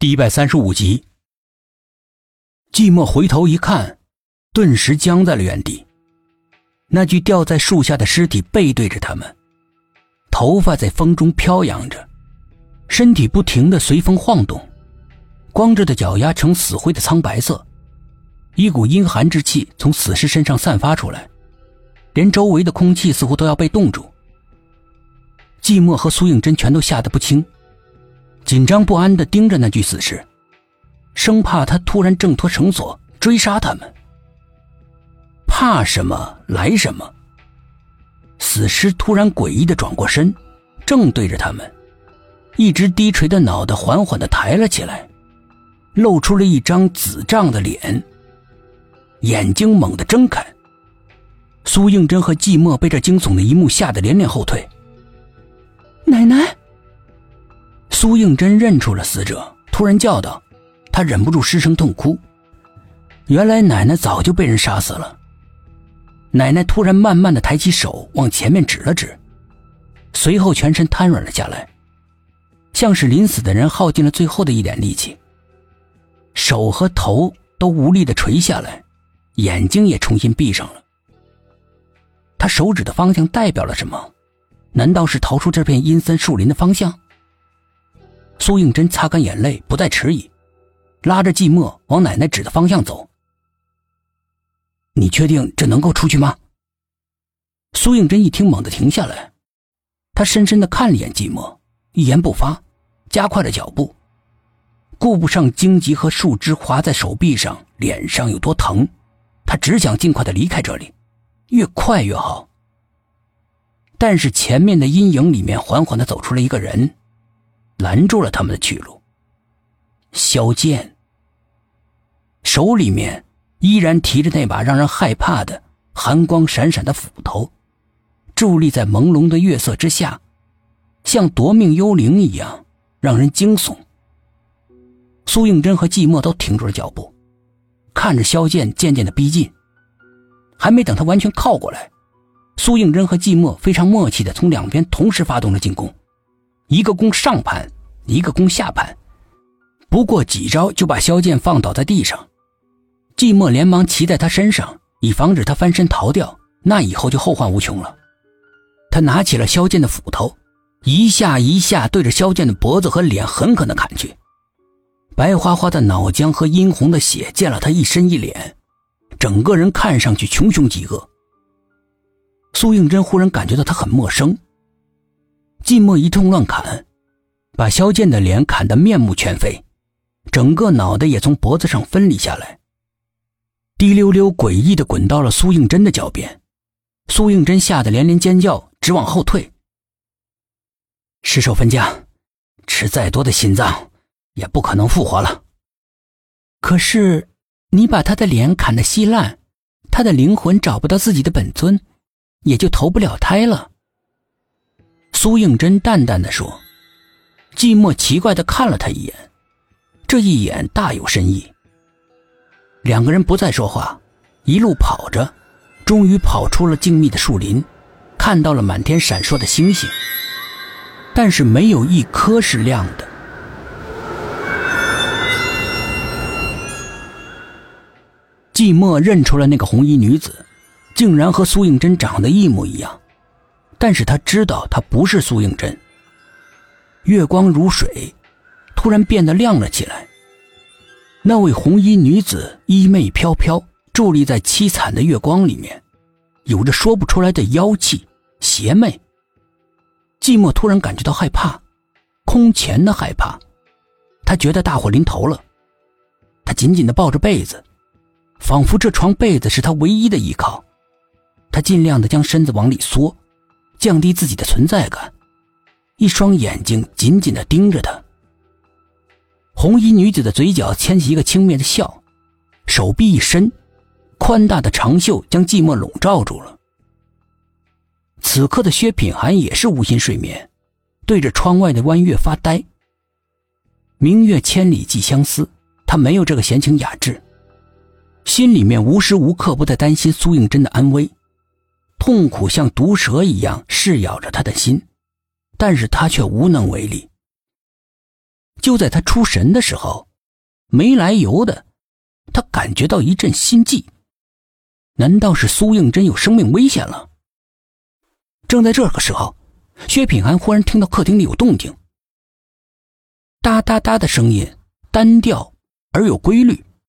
第一百三十五集，寂寞回头一看，顿时僵在了原地。那具吊在树下的尸体背对着他们，头发在风中飘扬着，身体不停的随风晃动，光着的脚丫呈死灰的苍白色，一股阴寒之气从死尸身上散发出来，连周围的空气似乎都要被冻住。寂寞和苏应真全都吓得不轻。紧张不安地盯着那具死尸，生怕他突然挣脱绳索追杀他们。怕什么来什么。死尸突然诡异地转过身，正对着他们，一直低垂的脑袋缓缓地抬了起来，露出了一张紫胀的脸，眼睛猛地睁开。苏应真和寂寞被这惊悚的一幕吓得连连后退。苏应真认出了死者，突然叫道：“他忍不住失声痛哭。原来奶奶早就被人杀死了。”奶奶突然慢慢的抬起手往前面指了指，随后全身瘫软了下来，像是临死的人耗尽了最后的一点力气。手和头都无力的垂下来，眼睛也重新闭上了。他手指的方向代表了什么？难道是逃出这片阴森树林的方向？苏应真擦干眼泪，不再迟疑，拉着寂寞往奶奶指的方向走。你确定这能够出去吗？苏应真一听，猛地停下来，他深深的看了一眼寂寞，一言不发，加快了脚步，顾不上荆棘和树枝划在手臂上、脸上有多疼，他只想尽快的离开这里，越快越好。但是前面的阴影里面，缓缓的走出了一个人。拦住了他们的去路。萧剑手里面依然提着那把让人害怕的寒光闪闪的斧头，伫立在朦胧的月色之下，像夺命幽灵一样让人惊悚。苏应真和寂寞都停住了脚步，看着萧剑渐渐的逼近。还没等他完全靠过来，苏应真和寂寞非常默契的从两边同时发动了进攻。一个攻上盘，一个攻下盘，不过几招就把萧剑放倒在地上。寂寞连忙骑在他身上，以防止他翻身逃掉，那以后就后患无穷了。他拿起了萧剑的斧头，一下一下对着萧剑的脖子和脸狠狠地砍去。白花花的脑浆和殷红的血溅了他一身一脸，整个人看上去穷凶极恶。苏应真忽然感觉到他很陌生。寂寞一通乱砍，把萧剑的脸砍得面目全非，整个脑袋也从脖子上分离下来，滴溜溜诡异的滚到了苏应真的脚边。苏应真吓得连连尖叫，直往后退。尸首分家，吃再多的心脏，也不可能复活了。可是，你把他的脸砍得稀烂，他的灵魂找不到自己的本尊，也就投不了胎了。苏应真淡淡的说：“寂寞奇怪的看了他一眼，这一眼大有深意。”两个人不再说话，一路跑着，终于跑出了静谧的树林，看到了满天闪烁的星星，但是没有一颗是亮的。寂寞认出了那个红衣女子，竟然和苏应真长得一模一样。但是他知道他不是苏应真。月光如水，突然变得亮了起来。那位红衣女子衣袂飘飘，伫立在凄惨的月光里面，有着说不出来的妖气、邪魅。寂寞突然感觉到害怕，空前的害怕。他觉得大祸临头了，他紧紧地抱着被子，仿佛这床被子是他唯一的依靠。他尽量地将身子往里缩。降低自己的存在感，一双眼睛紧紧的盯着他。红衣女子的嘴角牵起一个轻蔑的笑，手臂一伸，宽大的长袖将寂寞笼罩住了。此刻的薛品涵也是无心睡眠，对着窗外的弯月发呆。明月千里寄相思，他没有这个闲情雅致，心里面无时无刻不在担心苏应真的安危。痛苦像毒蛇一样噬咬着他的心，但是他却无能为力。就在他出神的时候，没来由的，他感觉到一阵心悸。难道是苏应真有生命危险了？正在这个时候，薛品涵忽然听到客厅里有动静，哒哒哒的声音，单调而有规律。